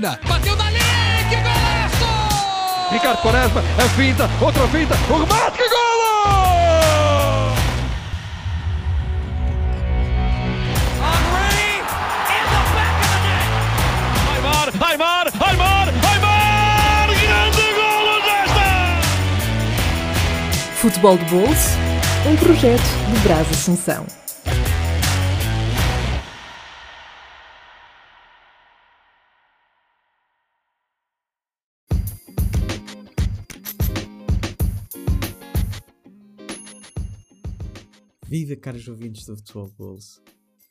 Argentina. Bateu dali, que golaço! Ricardo Quaresma, a finta, outra finta, o remate, que net. Aymar, Aymar, Aymar, Aymar! Grande golo desta! Futebol de Bolso, um projeto de Brás Assunção. Viva caros ouvintes do Futebol Bolso.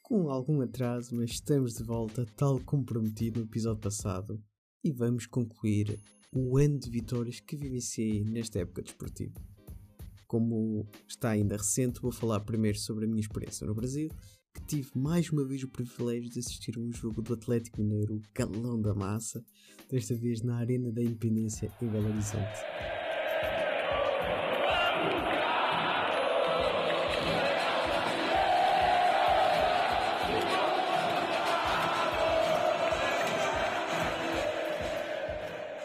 Com algum atraso, mas estamos de volta, tal como prometido no episódio passado, e vamos concluir o ano de vitórias que vivenciei nesta época desportiva. Como está ainda recente, vou falar primeiro sobre a minha experiência no Brasil, que tive mais uma vez o privilégio de assistir um jogo do Atlético Mineiro, Galão da Massa, desta vez na Arena da Independência em Belo Horizonte.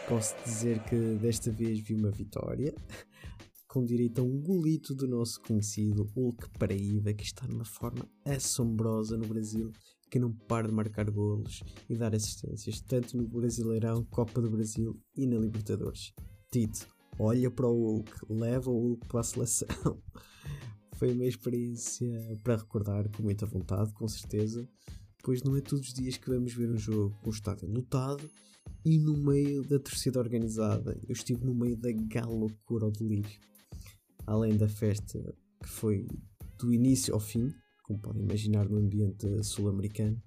Posso dizer que desta vez vi uma vitória, com direito a um golito do nosso conhecido Hulk Paraíba, que está numa forma assombrosa no Brasil, que não para de marcar golos e dar assistências, tanto no Brasileirão, Copa do Brasil e na Libertadores. Tito, olha para o Hulk, leva o Hulk para a seleção. Foi uma experiência para recordar com muita vontade, com certeza, pois não é todos os dias que vamos ver um jogo com o estádio lotado e no meio da torcida organizada. Eu estive no meio da gala loucura ao delírio. Além da festa que foi do início ao fim, como podem imaginar no ambiente sul-americano,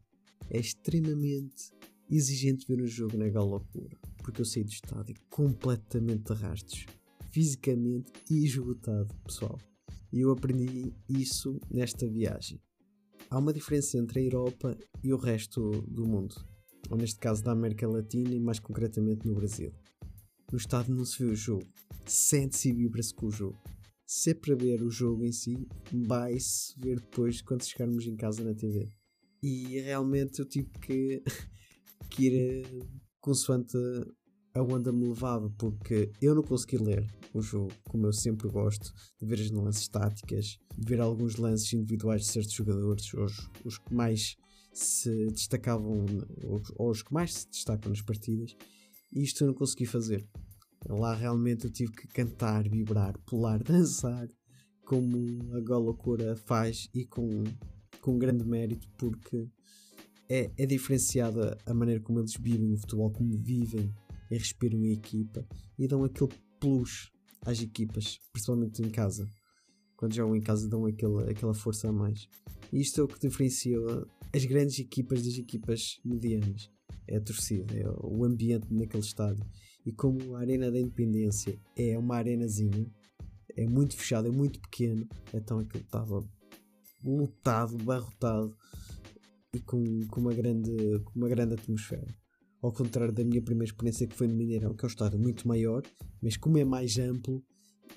é extremamente exigente ver um jogo na gala loucura, porque eu saí do estádio completamente de fisicamente e esgotado, pessoal. E eu aprendi isso nesta viagem. Há uma diferença entre a Europa e o resto do mundo ou neste caso da América Latina e mais concretamente no Brasil. No estádio não se vê o jogo, sente-se e vibra-se com o jogo. Se é para ver o jogo em si, vai-se ver depois quando chegarmos em casa na TV. E realmente eu tive que, que ir eh, consoante a onda me levava, porque eu não consegui ler o jogo como eu sempre gosto, de ver as lances táticas, de ver alguns lances individuais de certos jogadores, os, os que mais se destacavam, ou os que mais se destacam nas partidas, e isto eu não consegui fazer. Lá realmente eu tive que cantar, vibrar, pular, dançar, como a Golocura faz e com, com grande mérito, porque é, é diferenciada a maneira como eles vivem o futebol, como vivem e respiram em equipa e dão aquele plus às equipas, principalmente em casa. Quando jogam em casa dão aquela, aquela força a mais. E isto é o que diferencia as grandes equipas das equipas medianas. É a torcida, é o ambiente naquele estádio. E como a Arena da Independência é uma arenazinha, é muito fechado, é muito pequeno, então aquilo estava lotado, barrotado e com, com, uma grande, com uma grande atmosfera. Ao contrário da minha primeira experiência que foi no Mineirão, que é um estádio muito maior, mas como é mais amplo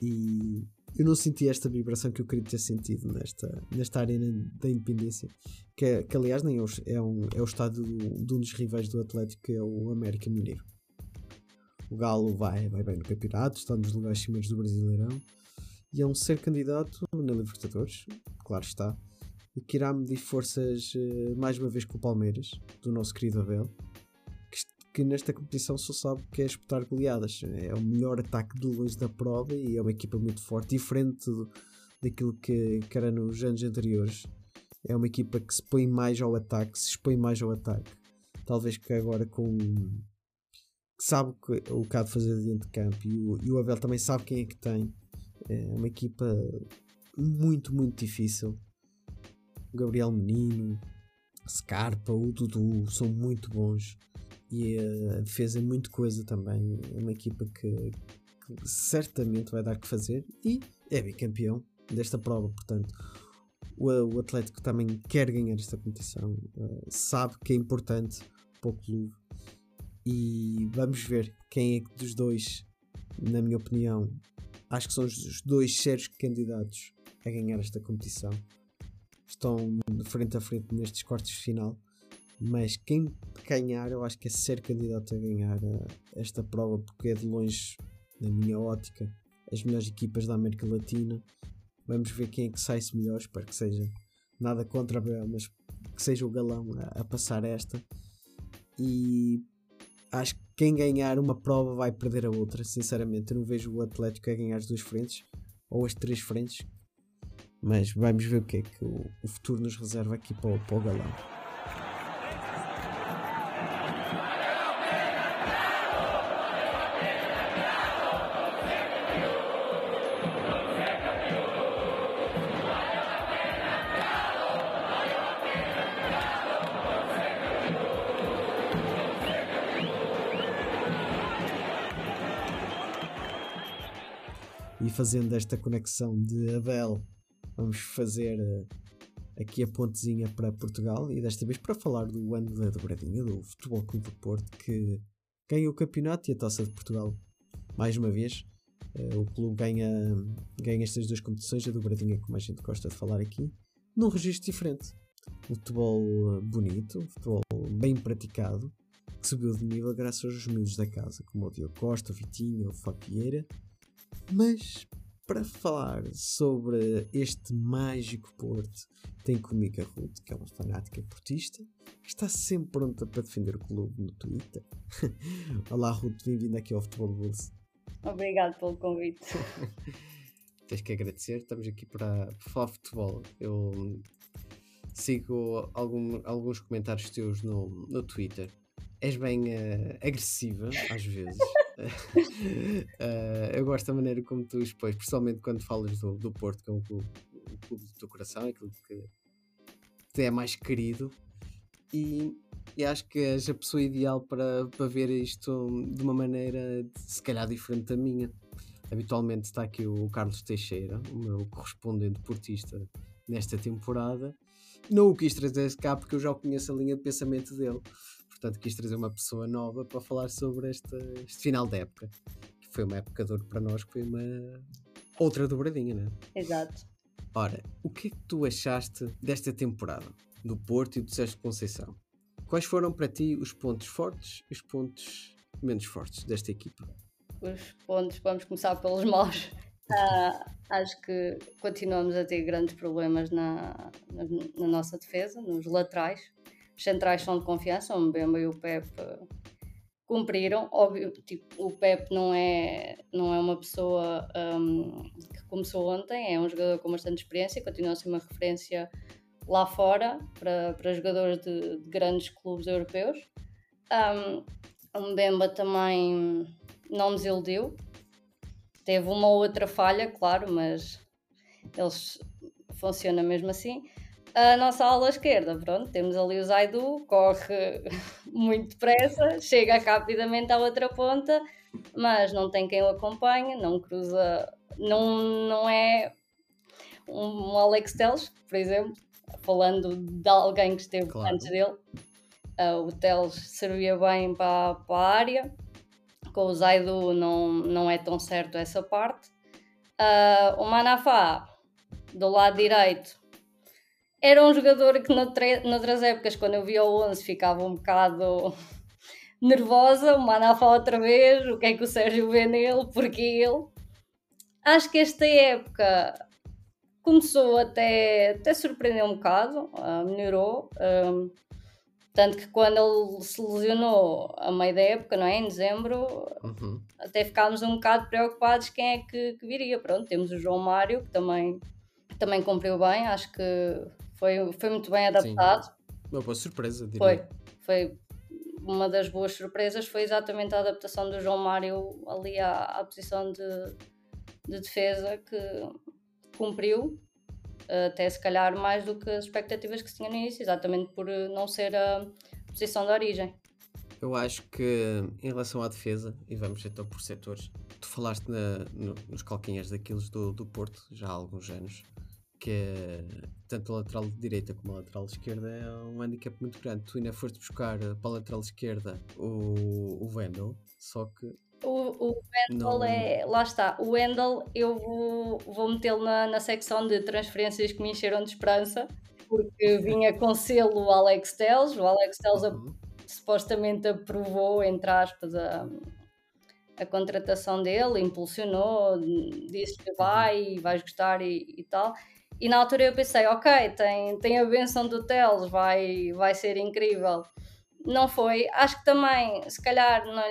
e eu não senti esta vibração que eu queria ter sentido nesta, nesta arena da independência, que, é, que aliás nem é, é, um, é o estádio de um dos rivais do Atlético, que é o América Mineiro. O Galo vai, vai bem no campeonato, está nos lugares cimeiros do Brasileirão e é um ser candidato na Libertadores, claro está, e que irá medir forças eh, mais uma vez com o Palmeiras, do nosso querido Abel, que nesta competição só sabe que é espetar goleadas. É o melhor ataque de longe da prova e é uma equipa muito forte, diferente do, daquilo que, que era nos anos anteriores. É uma equipa que se põe mais ao ataque, se expõe mais ao ataque. Talvez que agora com. que sabe o que há de fazer dentro de campo e o, e o Abel também sabe quem é que tem. É uma equipa muito, muito difícil. O Gabriel Menino, Scarpa, o Dudu são muito bons e a defesa é muito coisa também. É uma equipa que, que certamente vai dar que fazer e é bicampeão desta prova, portanto. O, o Atlético também quer ganhar esta competição, uh, sabe que é importante para o clube e vamos ver quem é que dos dois, na minha opinião, acho que são os dois sérios candidatos a ganhar esta competição. Estão de frente a frente nestes quartos de final Mas quem ganhar, eu acho que é ser candidato a ganhar uh, esta prova, porque é de longe, na minha ótica, as melhores equipas da América Latina. Vamos ver quem é que sai-se melhor. Espero que seja nada contra mas que seja o galão a, a passar esta. E acho que quem ganhar uma prova vai perder a outra. Sinceramente, eu não vejo o Atlético a ganhar as duas frentes ou as três frentes. Mas vamos ver o que é que o, o futuro nos reserva aqui para para o galão. Fazendo esta conexão de Abel, vamos fazer uh, aqui a pontezinha para Portugal e desta vez para falar do ano da dobradinha do Futebol Clube do Porto que ganha o campeonato e a taça de Portugal mais uma vez. Uh, o clube ganha, ganha estas duas competições, a dobradinha, como a gente gosta de falar aqui, num registro diferente. Futebol uh, bonito, futebol bem praticado, que subiu de nível graças aos miúdos da casa, como o Diogo Costa, o Vitinho, o Fabieira mas para falar sobre este mágico Porto, tem comigo a Ruth, que é uma fanática portista, que está sempre pronta para defender o clube no Twitter. Olá, Ruth, bem-vinda aqui ao Futebol Bolsa. Obrigado pelo convite. Tens que agradecer, estamos aqui para, para falar futebol. Eu sigo algum, alguns comentários teus no, no Twitter. És bem uh, agressiva, às vezes uh, eu gosto da maneira como tu expões, principalmente quando falas do, do Porto, que é um clube, um clube do teu coração, aquilo que te é mais querido. E, e, acho que és a pessoa ideal para, para ver isto de uma maneira se calhar diferente da minha. Habitualmente está aqui o Carlos Teixeira, o meu correspondente portista nesta temporada. Não o quis trazer cá porque eu já conheço a linha de pensamento dele portanto quis trazer uma pessoa nova para falar sobre este, este final da época, que foi uma época de ouro para nós, que foi uma outra dobradinha, não é? Exato. Ora, o que é que tu achaste desta temporada do Porto e do Sérgio Conceição? Quais foram para ti os pontos fortes e os pontos menos fortes desta equipa? Os pontos, vamos começar pelos maus. Uh, acho que continuamos a ter grandes problemas na, na, na nossa defesa, nos laterais centrais são de confiança, o Mbemba e o Pep cumpriram. Óbvio, tipo, o Pep não é, não é uma pessoa um, que começou ontem, é um jogador com bastante experiência, continua a ser uma referência lá fora para, para jogadores de, de grandes clubes europeus. Um, o Mbemba também não nos iludiu. Teve uma ou outra falha, claro, mas eles funciona mesmo assim a nossa ala esquerda, pronto, temos ali o Zaidu, corre muito depressa, chega rapidamente à outra ponta, mas não tem quem o acompanhe, não cruza, não, não é um Alex Teles, por exemplo, falando de alguém que esteve claro. antes dele, uh, o Teles servia bem para, para a área, com o Zaidu não, não é tão certo essa parte. Uh, o Manafá, do lado direito, era um jogador que noutras épocas, quando eu via o 11, ficava um bocado nervosa. O Manafá outra vez, o que é que o Sérgio vê nele, porque ele. Acho que esta época começou até, até surpreender um bocado, uh, melhorou. Um, tanto que quando ele se lesionou a meio da época, não é? Em dezembro, uhum. até ficámos um bocado preocupados quem é que, que, viria. Pronto, temos o João Mário, que também, também cumpriu bem, acho que foi, foi muito bem adaptado. Sim. Uma boa surpresa, diria. Foi, foi uma das boas surpresas foi exatamente a adaptação do João Mário ali à, à posição de, de defesa que cumpriu até se calhar mais do que as expectativas que se tinha no início, exatamente por não ser a posição de origem. Eu acho que em relação à defesa, e vamos então por setores, tu falaste na, no, nos calcanhares daqueles do, do Porto já há alguns anos, que é tanto a lateral direita como a lateral esquerda é um handicap muito grande. Tu ainda foste buscar para a lateral esquerda o, o Wendel, só que. O, o Wendel não... é. Lá está. O Wendel eu vou, vou metê-lo na, na secção de transferências que me encheram de esperança. porque vinha com selo o Alex Telles. O Alex Telles Uhum. supostamente aprovou, entre aspas, a, a contratação dele, impulsionou, disse que vai, vais gostar e, e tal. E na altura eu pensei, ok, tem, tem a benção do Teles, vai, vai ser incrível. Não foi. Acho que também, se calhar, não,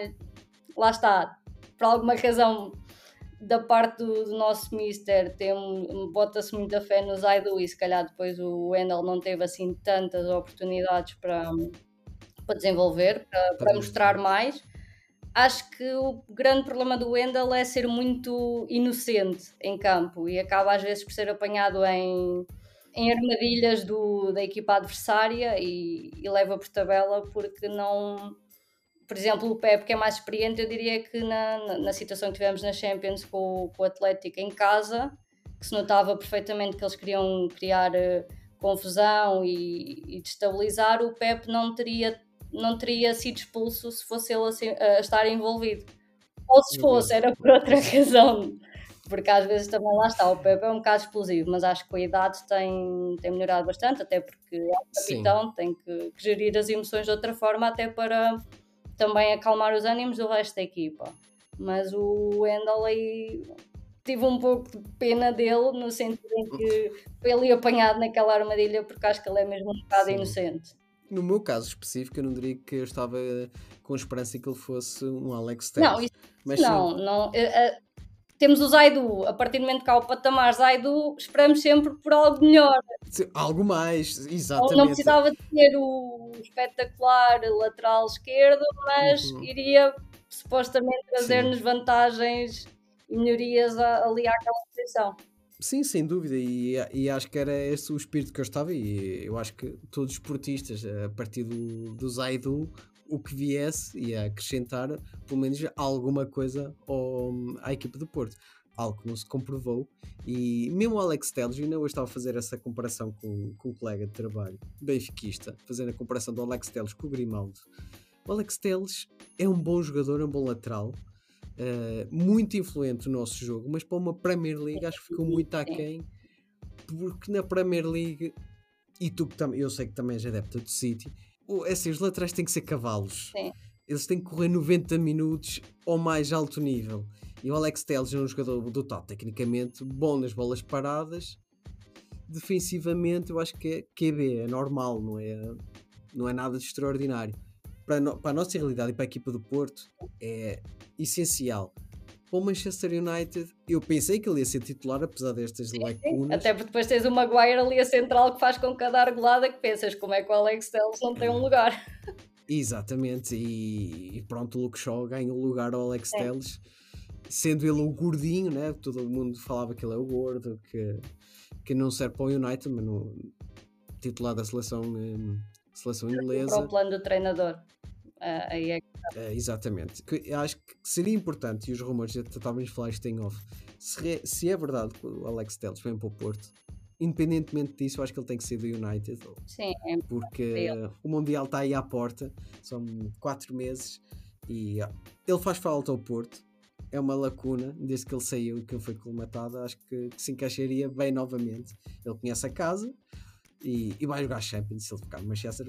lá está, por alguma razão da parte do, do nosso Mister, bota-se muita fé no Zaidu e se calhar depois o Wendel não teve assim tantas oportunidades para, para desenvolver, para, para mostrar mais. Acho que o grande problema do Wendel é ser muito inocente em campo e acaba às vezes por ser apanhado em, em armadilhas do, da equipa adversária e, e leva por tabela porque não. Por exemplo, o Pep, que é mais experiente, eu diria que na, na, situação que tivemos na Champions com, com o Atlético em casa, que se notava perfeitamente que eles queriam criar uh, confusão e, e destabilizar, o Pep não teria não teria sido expulso se fosse ele a, a estar envolvido. Ou se fosse, era por outra razão. Porque às vezes também lá está, o Pepe é um bocado explosivo, mas acho que com a idade tem, tem melhorado bastante, até porque é o capitão, tem que, que, gerir as emoções de outra forma, até para também acalmar os ânimos do resto da equipa. Mas o Wendell aí tive um pouco de pena dele, no sentido em que foi ali apanhado naquela armadilha, porque acho que ele é mesmo um bocado Sim. inocente. No meu caso específico, eu não diria que eu estava com esperança que ele fosse um Alex Telles. Não, isso, mas não, sim. não. Uh, uh, temos o Zaidu, a partir do momento que há o patamar Zaidu, esperamos sempre por algo melhor. Algo mais, exatamente. Não precisava de ter o espetacular lateral esquerdo, mas uhum. iria supostamente trazer-nos vantagens e melhorias ali àquela posição. Sim, sem dúvida, e, e acho que era esse o espírito que eu estava, e eu acho que todos os esportistas, a partir do, do Zaidu, o que viesse ia acrescentar pelo menos alguma coisa ao, à equipa do Porto. Algo que não se comprovou, e mesmo o Alex Telles, ainda hoje estava a fazer essa comparação com, com o colega de trabalho, benfiquista, fazendo a comparação do Alex Telles com o Grimaldo. O Alex Telles é um bom jogador, é um bom lateral, Uh, muito influente no nosso jogo, mas para uma Premier League acho que ficou muito aquém, porque na Premier League, e tu também, eu sei que também és adepta do City, é assim, os laterais têm que ser cavalos. Sim. Eles têm que correr 90 minutos ao mais alto nível. E o Alex Telles é um jogador dotado tecnicamente, bom nas bolas paradas. Defensivamente, eu acho que é QB, é normal, não é, não é nada de extraordinário para, no, para a nossa realidade e para a equipa do Porto é essencial. Para o Manchester United, eu pensei que ele ia ser titular, apesar destas sim, lacunas. Sim. Até porque depois tens o Maguire ali a central que faz com cada argolada que pensas como é que o Alex Telles não tem um lugar. Exatamente, e, e pronto, o Luke Shaw ganha o lugar ao Alex é. Telles, sendo ele um gordinho, né? todo mundo falava que ele é o gordo, que, que não serve para o United, mas no titular da seleção, um, seleção inglesa. Para o plano do treinador. Uh, aí é é, exatamente. Que acho que seria importante, e os rumores, já estávamos a falar isto em off, se, se é verdade que o Alex Telles vem para o Porto, independentemente disso, acho que ele tem que ser do United. Sim, é porque o Mundial está aí à porta, são quatro meses, e ó, ele faz falta ao Porto. É uma lacuna, desde que ele saiu e que ele foi colmatado, acho que, que se encaixaria bem novamente. Ele conhece a casa e, e vai jogar Champions se ele ficar no Manchester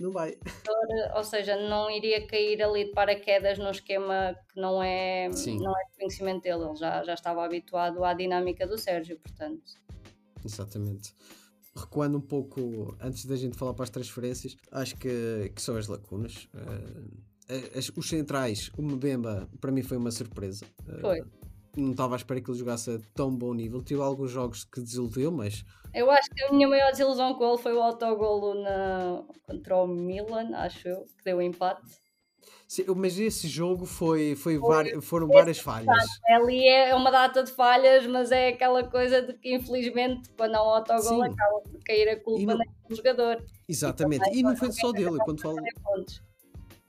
não vai. Ou seja, não iria cair ali de paraquedas num esquema que não é, não é de conhecimento dele. Ele já, já estava habituado à dinâmica do Sérgio, portanto. Exatamente. Recuando um pouco, antes da gente falar para as transferências, acho que, que são as lacunas. Uh, as, os centrais, o Mbemba, para mim foi uma surpresa. Uh, foi não estava à espera que ele jogasse a tão bom nível. Tive alguns jogos que desiludiu, mas. Eu acho que a minha maior desilusão com ele foi o autogolo na... contra o Milan, acho eu, que deu um empate. Sim, mas esse jogo foi, foi, foi foram várias falhas. Ali é uma data de falhas, mas é aquela coisa de que infelizmente quando há um autogol acaba por cair a culpa naquele jogador. Exatamente, e, e não foi só dele, quando falo. Pontos.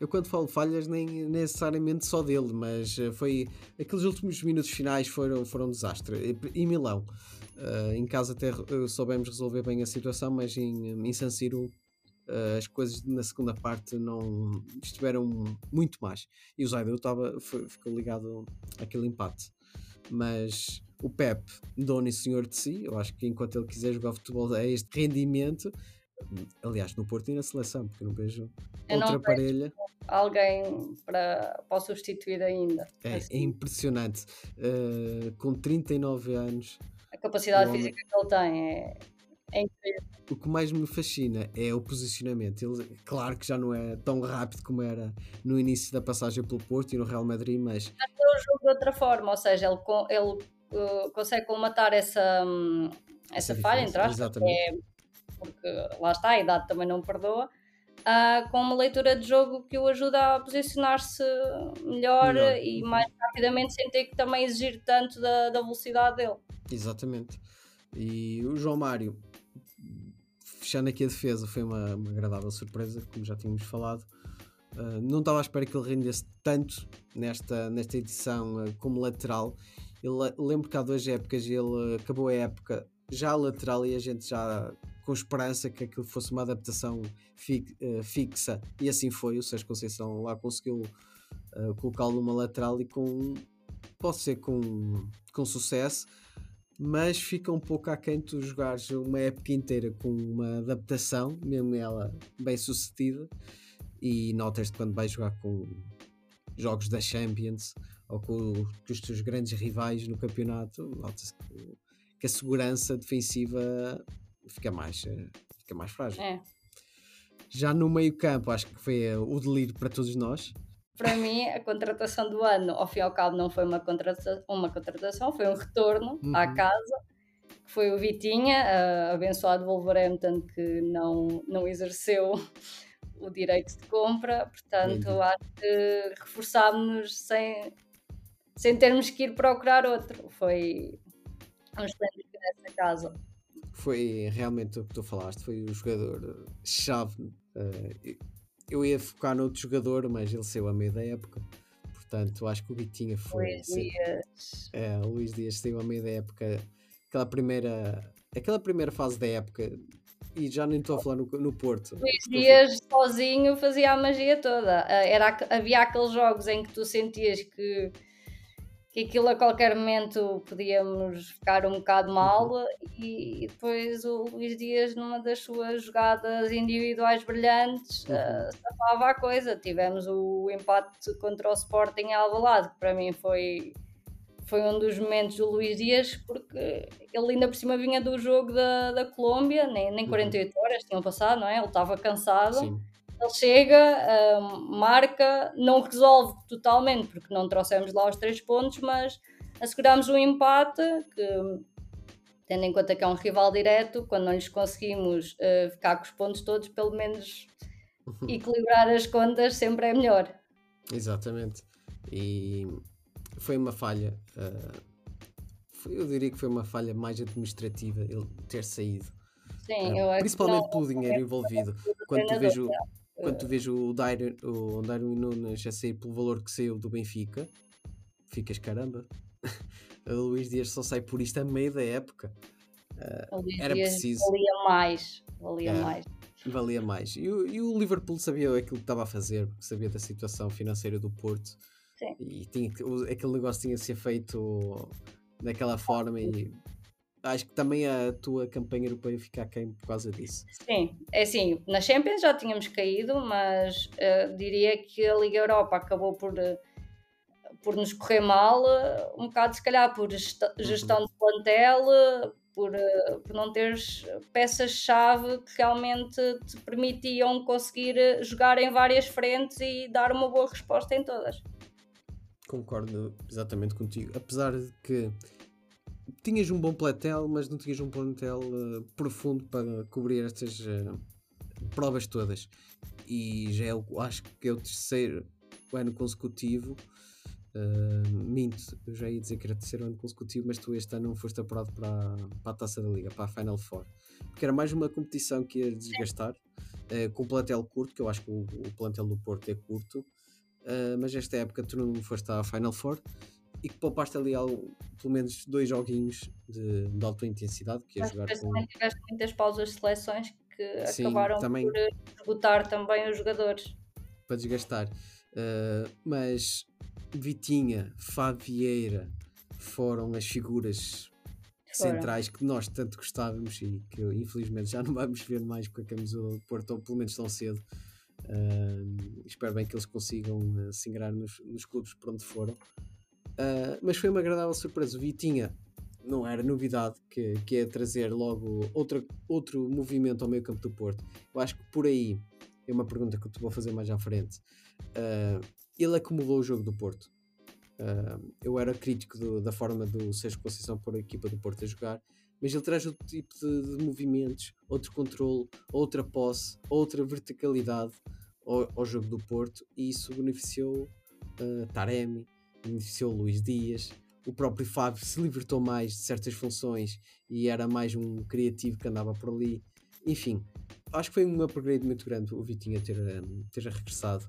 Eu quando falo falhas nem necessariamente só dele, mas uh, foi aqueles últimos minutos finais foram, foram um desastre. Em Milão, uh, em casa até uh, soubemos resolver bem a situação, mas em, em San Siro as coisas na segunda parte não estiveram muito mais. E o Zaidu estava, ficou ligado àquele empate. mas o Pep, dono e senhor de si, eu acho que enquanto ele quiser jogar futebol a este rendimento, aliás, no Porto e na seleção, porque não vejo Eu não outra vejo. parelha. Alguém para, para substituir ainda. É, Assim, é impressionante. Uh, com 39 anos, a capacidade homem- física que ele tem é, é incrível. o que mais me fascina é o posicionamento. Ele, claro que já não é tão rápido como era no início da passagem pelo Porto e no Real Madrid, mas o jogo de outra forma, ou seja, ele, ele uh, consegue colmatar essa, hum, essa, Essa falha, entre aspas, é porque lá está, a idade também não perdoa, ah, com uma leitura de jogo que o ajuda a posicionar-se melhor, Melhor. e Uhum. mais rapidamente sem ter que também exigir tanto da, da velocidade dele. Exatamente. E o João Mário, fechando aqui a defesa, foi uma, uma agradável surpresa, como já tínhamos falado. Uh, não estava à espera que ele rendesse tanto nesta, nesta edição uh, como lateral. Lembro que há duas épocas ele uh, acabou a época já lateral e a gente já com esperança que aquilo fosse uma adaptação fi- uh, fixa e assim foi. O Sérgio Conceição lá conseguiu uh, colocá-lo numa lateral e com pode ser com, com sucesso mas fica um pouco aquém tu jogares uma época inteira com uma adaptação, mesmo ela bem sucedida, e notas quando vais jogar com jogos da Champions ou com, com os teus grandes rivais no campeonato, notas que, que a segurança defensiva fica mais, eh, fica mais frágil. É. Já no meio campo, acho que foi eh, o delírio para todos nós. Para mim, a contratação do ano, ao fim e ao cabo, não foi uma contratação, uma contratação foi um retorno à Uhum. casa, que foi o Vitinha, ah, abençoado Wolverhampton, que não, não exerceu o direito de compra, portanto, Entendi. acho que reforçámos-nos sem, sem termos que ir procurar outro. Foi um excelente nessa casa. Foi realmente o que tu falaste, foi o jogador eh, chave. eh, eu ia focar noutro jogador, mas ele saiu a meio da época. Portanto, acho que o Vitinha foi. Luís sim, Dias. é, Luís Dias saiu a meio da época. Aquela primeira, aquela primeira fase da época, e já nem estou a falar no, no Porto. Luís Dias sozinho fazia a magia toda. Ah, Era, havia aqueles jogos em que tu sentias que, que aquilo a qualquer momento podíamos ficar um bocado mal e, depois o Luís Dias numa das suas jogadas individuais brilhantes Uhum. ah, safava a coisa. Tivemos o empate contra o Sporting em Alvalade, que para mim foi foi um dos momentos do Luís Dias, porque ele ainda por cima vinha do jogo da, da Colômbia, nem, nem Uhum. 48 horas tinham passado, não é? Ele estava cansado, Sim, ele chega, hum, marca, não resolve totalmente, porque não trouxemos lá os três pontos, mas assegurámos um empate que, tendo em conta que é um rival direto, quando não lhes conseguimos eh, ficar com os pontos todos, pelo menos equilibrar as contas sempre é melhor. exatamente. E foi uma falha. eh, foi- eu diria que foi uma falha mais administrativa ele ter saído. Sim, eu acho que principalmente pelo dinheiro envolvido. Quando tu vejo, quando tu vejo o Darwin, o Darwin Nunes a sair pelo valor que saiu do Benfica, ficas caramba. o Luís Dias só sai por isto a meio da época. Luís era preciso. Valia mais, valia É. mais. Valia mais. E o, e o Liverpool sabia aquilo que estava a fazer, sabia da situação financeira do Porto. Sim. E tinha aquele negócio tinha de ser feito daquela forma e acho que também a tua campanha europeia fica aquém por causa disso. Sim, é assim, na Champions já tínhamos caído, mas eh, diria que a Liga Europa acabou por, eh, por nos correr mal, eh, um bocado se calhar por gesta- gestão de plantel, por, eh, por não teres peças-chave que realmente te permitiam conseguir jogar em várias frentes e dar uma boa resposta em todas. Concordo exatamente contigo. Apesar de que tinhas um bom plantel, mas não tinhas um plantel eh, profundo para cobrir estas eh, provas todas. E já é, acho que é o terceiro ano consecutivo. eh, minto, eu já ia dizer que era o terceiro ano consecutivo, mas tu este ano não foste apurado para, a- para a taça da Liga, para a Final Four. Porque era mais uma competição que ia desgastar, eh, com o plantel curto, que eu acho que o, o plantel do Porto é curto. Uh, mas esta época tu não foste à Final Four e que poupaste ali algo, pelo menos dois joguinhos de, de alta intensidade que ia Mas jogar com também tiveste muitas pausas de seleções que Sim, acabaram também. por eh, esgotar também os jogadores. para desgastar. Uh, mas Vitinha, Fábio Vieira, foram as figuras centrais que nós tanto gostávamos e que infelizmente já não vamos ver mais com a camisola do Porto, ou pelo menos tão cedo. Uh, espero bem que eles consigam uh, se ingrar nos, nos clubes por onde foram. Uh, mas foi uma agradável surpresa. O Vitinha não era novidade que, que é trazer logo outra, outro movimento ao meio campo do Porto. Eu acho que por aí é uma pergunta que eu te vou fazer mais à frente. Uh, ele acumulou o jogo do Porto. Uh, eu era crítico do, da forma do Sérgio Conceição pôr a equipa do Porto a jogar, mas ele traz outro tipo de, de movimentos, outro controle, outra posse, outra verticalidade ao, ao jogo do Porto e isso beneficiou uh, Taremi, beneficiou Luís Dias. O próprio Fábio se libertou mais de certas funções e era mais um criativo que andava por ali. Enfim, acho que foi um upgrade muito grande o Vitinho ter, ter regressado.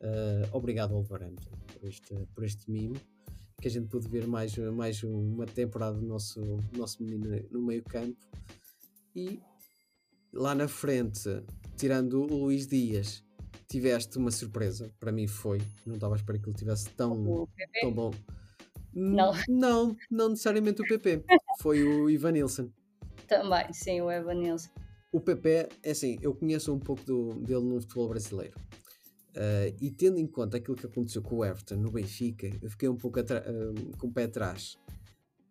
Uh, obrigado ao por este, por este mimo que a gente pôde ver mais, mais uma temporada do nosso, nosso menino no meio campo e lá na frente tirando o Luís Dias tiveste uma surpresa, para mim foi não estava a esperar que ele tivesse tão, tão bom não. não, não necessariamente o PP foi o Ivan Nilsson também, sim, o Evan Nilsson o PP, é assim, eu conheço um pouco do, dele no futebol brasileiro. Uh, e tendo em conta aquilo que aconteceu com o Everton no Benfica, eu fiquei um pouco uh, com o pé atrás.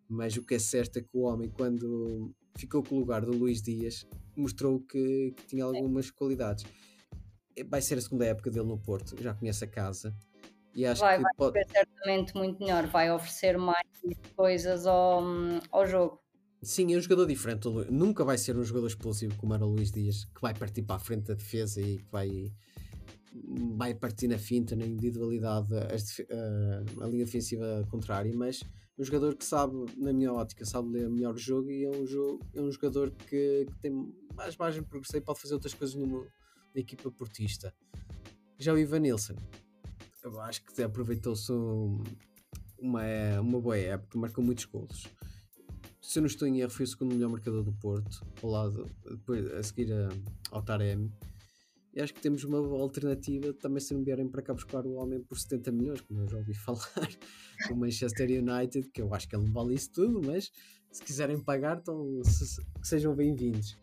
Mas o que é certo é que o homem, quando ficou com o lugar do Luís Dias, mostrou que, que tinha algumas qualidades. Vai ser a segunda época dele no Porto, já conhece a casa. E acho vai, que vai pode... ser certamente muito melhor, vai oferecer mais coisas ao, ao jogo. Sim, é um jogador diferente. Nunca vai ser um jogador explosivo como era o Luís Dias, que vai partir para a frente da defesa e que vai, vai partir na finta, na individualidade, a, a linha defensiva contrária. Mas um jogador que sabe, na minha ótica, sabe ler melhor o jogo e é um, jogo, é um jogador que, que tem mais margem de progresso e pode fazer outras coisas numa, equipa portista. Já o Ivan Nilsson, eu acho que aproveitou-se uma, uma boa época, marcou muitos golos se eu não estou em erro, foi o segundo melhor marcador do Porto, ao lado, depois, a seguir a, ao Taremi. E acho que temos uma alternativa também se não vierem para cá buscar o homem por 70 milhões, como eu já ouvi falar, o Manchester United, que eu acho que ele vale isso tudo, mas se quiserem pagar, então se, que sejam bem-vindos.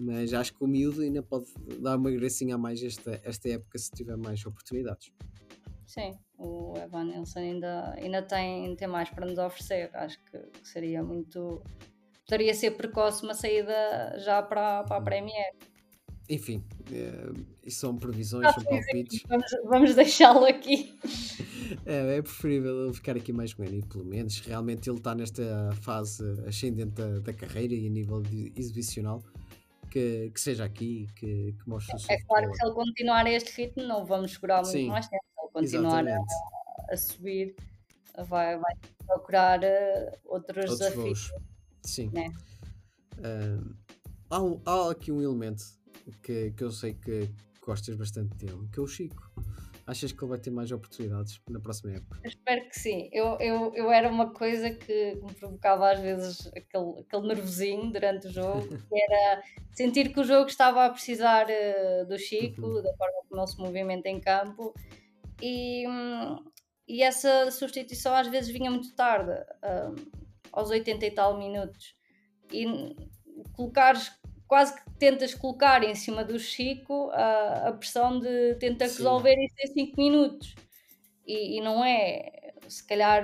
Mas acho que o miúdo ainda pode dar uma gracinha a mais esta, esta época se tiver mais oportunidades. Sim, o Evan Nilsson ainda, ainda tem, tem mais para nos oferecer. Acho que, que seria muito. Poderia ser precoce uma saída já para, para a Premier. Enfim, é, isso são previsões, são palpites. Vamos, vamos deixá-lo aqui. É, é preferível ele ficar aqui mais com ele, pelo menos. Realmente ele está nesta fase ascendente da, da carreira e a nível exibicional. Que, que, seja aqui, que, que mostre É, é claro que se ele continuar a este ritmo, não vamos segurar muito Sim. mais tempo continuar a, a, subir, vai, vai procurar uh, outros, outros desafios. Voos. Sim. Né? Uh, há, há aqui um elemento que, que eu sei que gostas bastante dele, que é o Chico. Achas que ele vai ter mais oportunidades na próxima época? Eu espero que sim. Eu, eu, eu era uma coisa que me provocava às vezes aquele, aquele nervosinho durante o jogo, que era sentir que o jogo estava a precisar uh, do Chico, uhum. da forma como ele se movimenta em campo, e, e essa substituição às vezes vinha muito tarde, um, aos 80 e tal minutos. E colocares, quase que tentas colocar em cima do Chico a, a pressão de tentar Sim. resolver isso em 5 minutos. E, e, não é, se calhar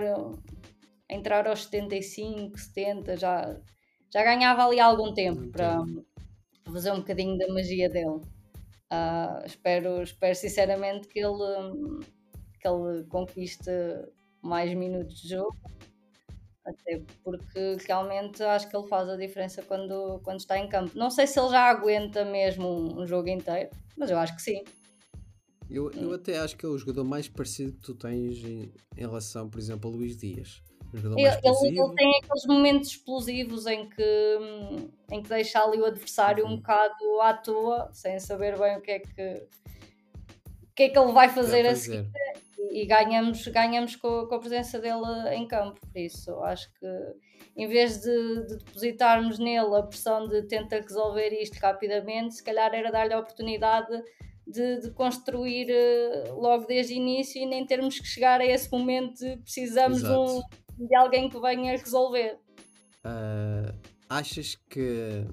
entrar aos 75, 70 já, já ganhava ali algum tempo para fazer um bocadinho da magia dele. Uh, espero, espero sinceramente que ele, que ele conquiste mais minutos de jogo, até porque realmente acho que ele faz a diferença quando, quando está em campo. Não sei se ele já aguenta mesmo um, um jogo inteiro, mas eu acho que sim. Eu, eu até acho que é o jogador mais parecido que tu tens em, em relação, por exemplo, a Luís Dias. Ele, ele, ele, tem aqueles momentos explosivos em que, em que deixa ali o adversário uhum. um bocado à toa, sem saber bem o que é que, o que, é que ele vai fazer, vai fazer. a seguir. E, e ganhamos, ganhamos com, com, a presença dele em campo. Por isso, acho que em vez de, de depositarmos nele a pressão de tentar resolver isto rapidamente, se calhar era dar-lhe a oportunidade de, de, construir uh, logo desde o início e nem termos que chegar a esse momento de precisamos de um, de alguém que venha resolver. Uh, achas que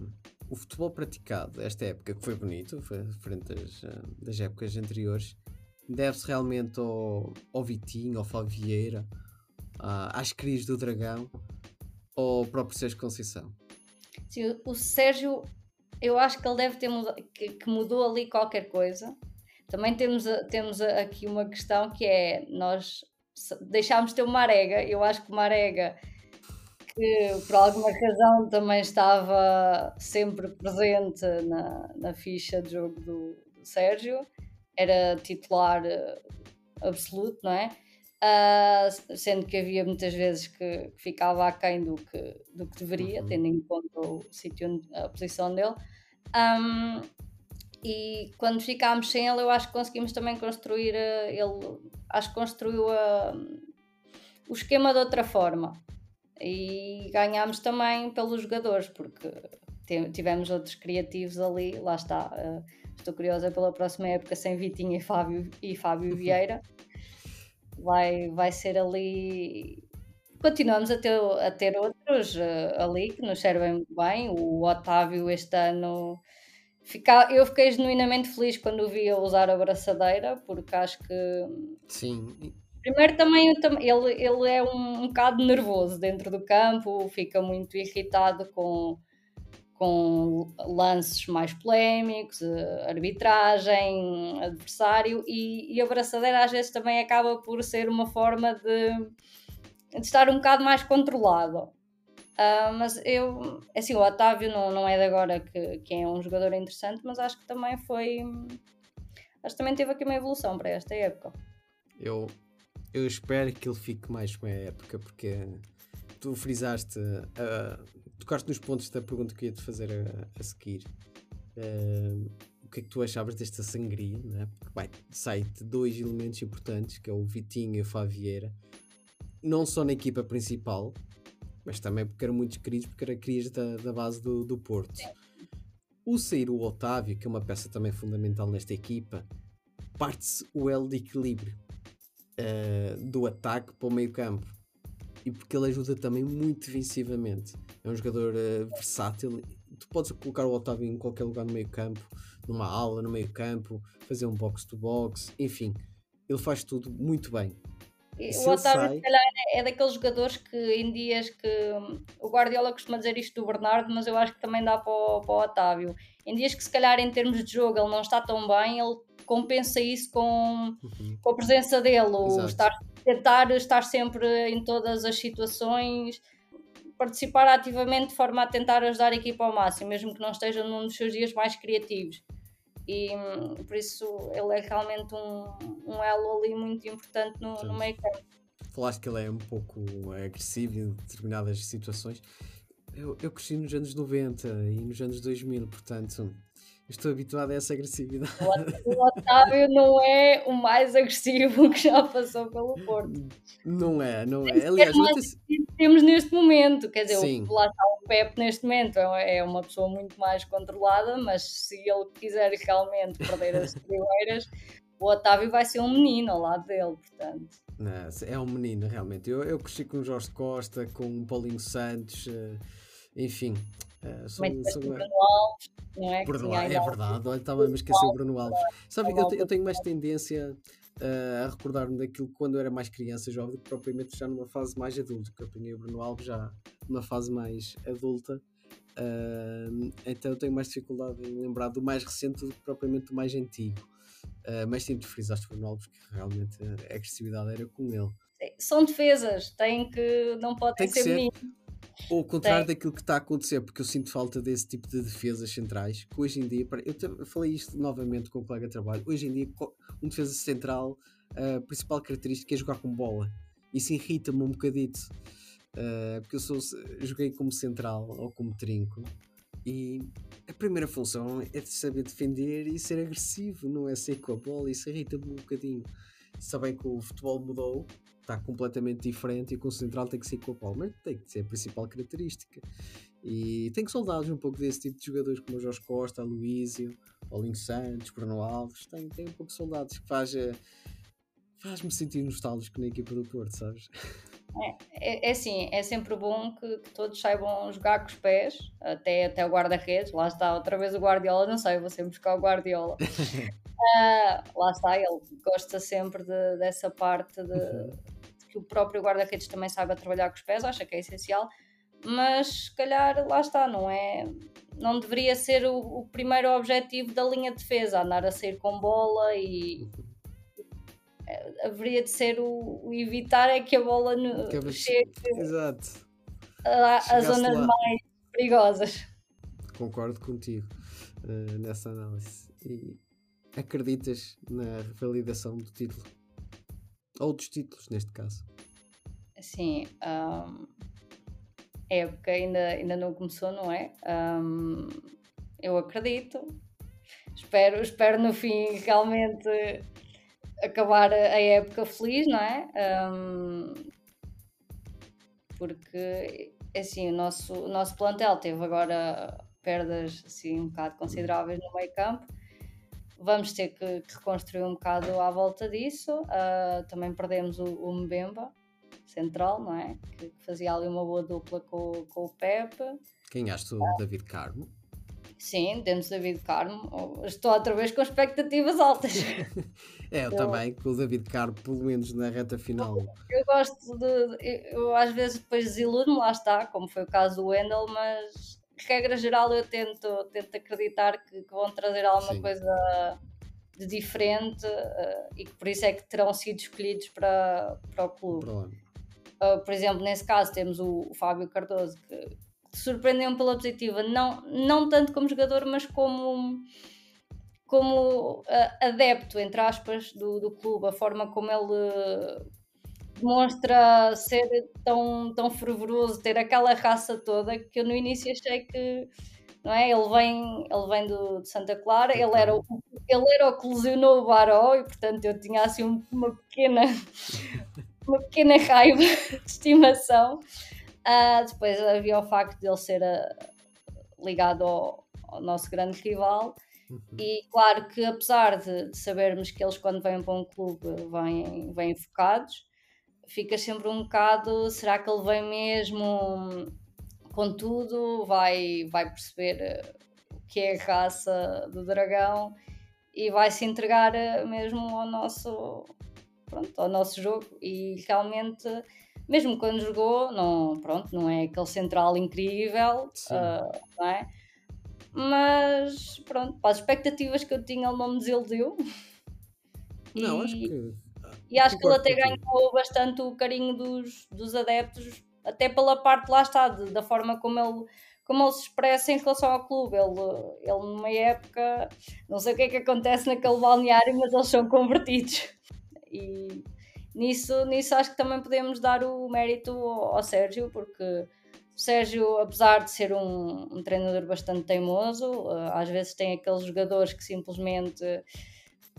o futebol praticado esta época, que foi bonito, foi diferente das, das épocas anteriores, deve-se realmente ao, ao Vitinho, ao Favieira, às crises do Dragão ou ao próprio Sérgio Conceição? Sim, o Sérgio, eu acho que ele deve ter mudado, que, que mudou ali qualquer coisa. Também temos, temos aqui uma questão que é nós deixámos de ter uma arega. Eu acho que uma arega que por alguma razão também estava sempre presente na, na ficha de jogo do, do Sérgio, era titular eh, absoluto, não é? Uh, sendo que havia muitas vezes que, que, ficava aquém do que, do que deveria, uhum. tendo em conta o sítio, a posição dele. Um, e quando ficámos sem ele, eu acho que conseguimos também construir. Uh, ele acho que construiu uh, o esquema de outra forma e ganhámos também pelos jogadores, porque tivemos outros criativos ali, lá está. Uh, estou curiosa pela próxima época sem Vitinho e Fábio, e Fábio Vieira. Vai, vai ser ali. Continuamos a ter, a ter outros uh, ali que nos servem muito bem. O Otávio, este ano, fica, eu fiquei genuinamente feliz quando o via usar a braçadeira, porque acho que. Sim, Primeiro também ele, ele é um, um bocado nervoso dentro do campo, fica muito irritado com, com lances mais polémicos, eh, arbitragem, adversário, e, e a braçadeira às vezes também acaba por ser uma forma de, de estar um bocado mais controlado. Uh, mas eu, é assim, o Otávio não, não é de agora que, que é um jogador interessante, mas acho que também foi. Acho que também teve aqui uma evolução para esta época. Eu, eu espero que ele fique mais com a época, porque tu frisaste, uh, tocaste nos pontos da pergunta que ia te fazer a, a seguir. Uh, o que é que tu achavas desta sangria? Né? Porque vai, sai-te dois elementos importantes, que é o Vitinho e o Favieira, não só na equipa principal, mas também porque eram muito queridos, porque eram crias da, da base do, do Porto. O sair o Otávio, que é uma peça também fundamental nesta equipa, parte-se o elo de equilíbrio uh, do ataque para o meio campo e porque ele ajuda também muito defensivamente. É um jogador uh, versátil. Tu podes colocar o Otávio em qualquer lugar no meio campo, numa ala, no meio campo, fazer um box to box, enfim, ele faz tudo muito bem. o Otávio, sai... se calhar, é daqueles jogadores que em dias que o Guardiola costuma dizer isto do Bernardo, mas eu acho que também dá para o, para o Otávio. Em dias que, se calhar, em termos de jogo, ele não está tão bem, ele compensa isso com, uhum. com a presença dele, o estar, tentar estar sempre em todas as situações, participar ativamente de forma a tentar ajudar a equipa ao máximo, mesmo que não esteja num dos seus dias mais criativos. E hum, por isso ele é realmente um, um elo ali muito importante no, no meio campo. Falaste que ele é um pouco agressivo em determinadas situações. Eu, eu cresci nos anos 90 e nos anos 2000, portanto estou habituado a essa agressividade. O Otávio não é o mais agressivo que já passou pelo Porto. Não é, não é. Aliás, mais que temos neste momento, quer dizer, Sim. lá está o Pepe neste momento, é, é uma pessoa muito mais controlada, mas se ele quiser realmente perder as primeiras, o Otávio vai ser um menino ao lado dele, portanto. Não, é um menino, realmente. Eu, eu cresci com o Jorge Costa, com o Paulinho Santos, eh, enfim, Uh, sou, Bruno Alves, não é? Bruno, é verdade, olha, estava a me esquecer o Bruno Alves. Sabe, eu, eu tenho mais tendência uh, a recordar-me daquilo quando eu era mais criança, jovem, que propriamente já numa fase mais adulta, que eu apanhei o Bruno Alves já numa fase mais adulta. Uh, então eu tenho mais dificuldade em lembrar do mais recente do que propriamente do mais antigo. Uh, mas sim, tu frisaste o Bruno Alves, que realmente a agressividade era com ele. São defesas, tem que, não podem ser, ser. Ao contrário daquilo que está a acontecer, porque eu sinto falta desse tipo de defesas centrais, que hoje em dia, eu falei isto novamente com o colega de trabalho, hoje em dia um defesa central, a principal característica é jogar com bola. Isso irrita-me um bocadito, uh, porque eu sou, joguei como central ou como trinco, e a primeira função é de saber defender e ser agressivo, não é ser com a bola, isso irrita-me um bocadinho. Sabem que o futebol mudou, está completamente diferente e com o central tem que ser com a mas tem que ser a principal característica. E tenho saudades um pouco desse tipo de jogadores como o Jorge Costa, Luísio, Paulinho Santos, Bruno Alves. Tenho, tenho um pouco de saudades que faz, eh, faz-me sentir nostálgico na equipa do Porto, sabes? É, é assim, é sempre bom que, que todos saibam jogar com os pés, até, até o guarda-redes. Lá está, outra vez o Guardiola, não sei, vou sempre buscar o Guardiola. Ah, lá está, ele gosta sempre de- dessa parte de, Uhum. Que o próprio guarda-redes também saiba trabalhar com os pés, acha que é essencial, mas se calhar lá está, não é? Não deveria ser o, o primeiro objetivo da linha de defesa, andar a sair com bola e eh, haveria de ser o, o evitar é que a bola no- chegue Exato. a- Chegasse zonas lá. mais perigosas. Concordo contigo eh, nessa análise. E acreditas na revalidação do título? Ou dos títulos, neste caso. Assim, ahm, a época ainda, ainda não começou, não é? Ahm, eu acredito. Espero, espero no fim realmente acabar a época feliz, não é? Ahm, porque assim, o nosso, o nosso plantel teve agora perdas assim, um bocado consideráveis no meio campo. Vamos ter que, que reconstruir um bocado à volta disso. Ah, também perdemos o, o Mbemba, central, não é? Que, que fazia ali uma boa dupla com, com o Pepe. Quem acha o David Carmo? Sim, temos David Carmo. Estou outra vez com expectativas altas. É, eu também, com o David Carmo, pelo menos na reta final. Eu gosto de. Eu às vezes depois desiludo-me, lá está, como foi o caso do Wendel, mas regra geral eu tento, tento acreditar que, que vão trazer alguma Sim. coisa de diferente eh, e que por isso é que terão sido escolhidos para, para o clube. Uh, por exemplo, nesse caso temos o, o Fábio Cardoso que, que surpreendeu-me pela positiva, não, não tanto como jogador, mas como, como uh, adepto, entre aspas, do, do clube, a forma como ele demonstra ser tão, tão fervoroso, ter aquela raça toda que eu no início achei que não é? Ele vem, ele vem do, de Santa Clara, ele era, o, ele era o que lesionou o Baró e portanto eu tinha assim um- uma pequena uma pequena raiva de estimação. Ah, depois havia o facto de ele ser ah, ligado ao, ao nosso grande rival. E claro que apesar de, de sabermos que eles quando vêm para um clube vêm, vêm focados, fica sempre um bocado, será que ele vem mesmo com tudo, vai, vai perceber eh, o que é a raça do dragão e vai se entregar eh, mesmo ao nosso, pronto, ao nosso jogo e realmente mesmo quando jogou não, pronto, não é aquele central incrível ah, não é? mas pronto, para as expectativas que eu tinha ele não me desiludiu Não, E- acho que. E acho que ele até ganhou bastante o carinho dos, dos adeptos, até pela parte lá está, de- da forma como ele, como ele se expressa em relação ao clube. Ele, ele numa época, não sei o que é que acontece naquele balneário, mas eles são convertidos. E nisso, nisso acho que também podemos dar o mérito ao, ao Sérgio, porque o Sérgio, apesar de ser um, um treinador bastante teimoso, eh, às vezes tem aqueles jogadores que simplesmente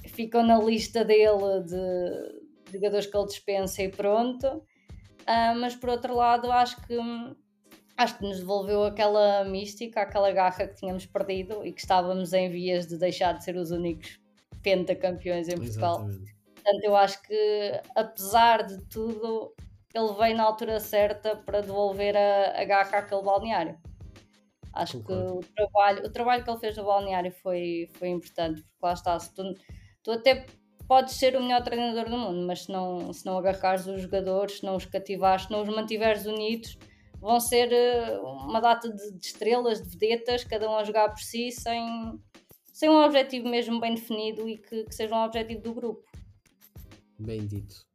ficam na lista dele de, jogadores que ele dispensa e pronto. Ah, mas por outro lado, acho que acho que nos devolveu aquela mística, aquela garra que tínhamos perdido e que estávamos em vias de deixar de ser os únicos pentacampeões em Portugal. Exatamente. Portanto, eu acho que apesar de tudo, ele veio na altura certa para devolver a, a garra àquele balneário. Acho Concordo. que o trabalho, o trabalho que ele fez no balneário foi, foi importante, porque lá está, se tu, tu até podes ser o melhor treinador do mundo, mas se não, se não agarrares os jogadores, se não os cativares, se não os mantiveres unidos, vão ser eh, uma data de, de estrelas, de vedetas, cada um a jogar por si, sem, sem um objetivo mesmo bem definido e que, que seja um objetivo do grupo. Bem dito.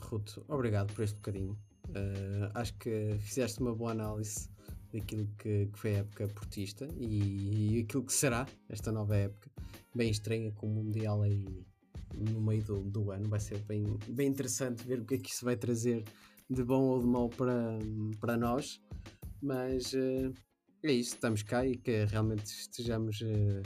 Ruth, obrigado por este bocadinho. Eh, acho que fizeste uma boa análise daquilo que, que foi a época portista e, e aquilo que será esta nova época. Bem estranha com o Mundial aí no meio do, do ano. Vai ser bem, bem interessante ver o que é que isso vai trazer de bom ou de mau para, para nós. Mas eh, é isso, estamos cá e que realmente estejamos eh,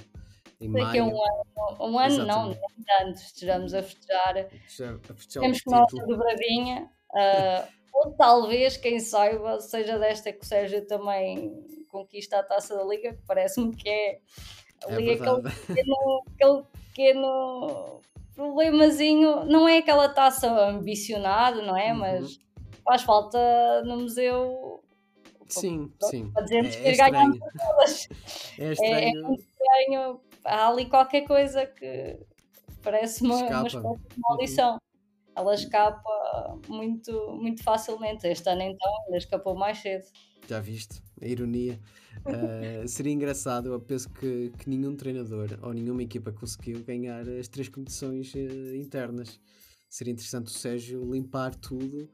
em Daqui a maio. um ano, um ano não, nem tanto, estejamos a festejar. já a festejar Temos que uma título. dobradinha, ah, ou talvez, quem saiba, seja desta que o Sérgio também conquista a taça da Liga, que parece-me que é É ali aquele verdade. pequeno, aquele pequeno problemazinho, não é aquela taça ambicionada, não é? Uhum. Mas faz falta no museu Sim, Pronto, sim. para dizermos É, que é estranho. todas. É É, é estranho. muito estranho. Há ali qualquer coisa que parece uma, uma espécie de maldição. Ela escapa muito, muito facilmente. Este ano, então, ainda escapou mais cedo. Já viste? A ironia. Ah, seria engraçado, eu penso que, que nenhum treinador ou nenhuma equipa conseguiu ganhar as três competições eh, internas. Seria interessante o Sérgio limpar tudo,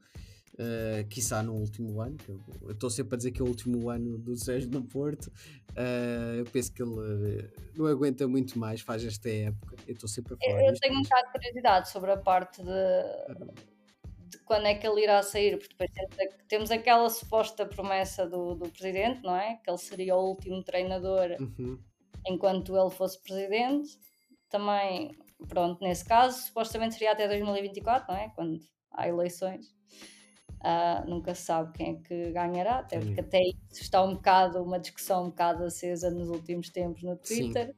uh, quiçá no último ano. que eu eu estou sempre a dizer que é o último ano do Sérgio no Porto. Ah, eu penso que ele eh, não aguenta muito mais, faz esta época. Eu estou sempre a falar Eu disto, tenho um bocado de curiosidade sobre a parte de, de quando é que ele irá sair, porque depois temos aquela suposta promessa do, do presidente, não é? Que ele seria o último treinador Uhum. enquanto ele fosse presidente. Também, pronto, nesse caso, supostamente seria até 2024, não é? Quando há eleições. Ah, nunca se sabe quem é que ganhará, até Sim. porque até isso está um bocado, uma discussão um bocado acesa nos últimos tempos no. Twitter.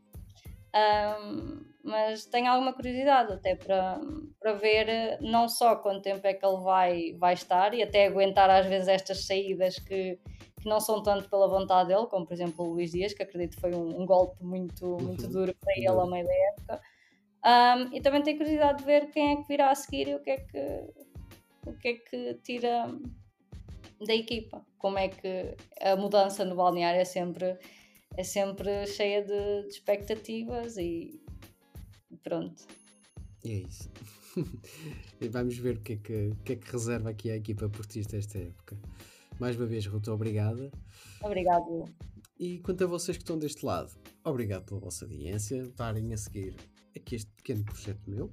Ahm, mas tenho alguma curiosidade até para, para ver eh, não só quanto tempo é que ele vai, vai estar e até aguentar às vezes estas saídas que, que não são tanto pela vontade dele, como por exemplo o Luís Dias, que acredito foi um, um golpe muito, muito Uhum. duro para ele ao meio da época. Ahm, e também tenho curiosidade de ver quem é que virá a seguir e o que é que, o que, é que tira da equipa. Como é que a mudança no balneário é sempre, é sempre cheia de, de expectativas e pronto. É isso. e vamos ver o que é que, que é que reserva aqui a equipa portista esta época. Mais uma vez, Ruto, obrigada. Obrigado. E quanto a vocês que estão deste lado, obrigado pela vossa audiência, estarem a seguir aqui este pequeno projeto meu.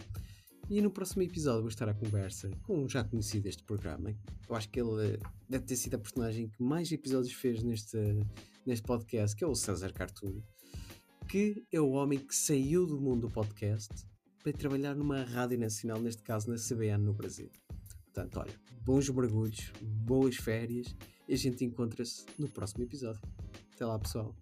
E no próximo episódio vou estar à conversa com um já conhecido deste programa. Eu acho que ele eh, deve ter sido a personagem que mais episódios fez neste, neste podcast, que é o César Cartoon, que é o homem que saiu do mundo do podcast para trabalhar numa rádio nacional, neste caso na CBN no Brasil. Portanto, olha, bons mergulhos, boas férias e a gente encontra-se no próximo episódio. Até lá, pessoal.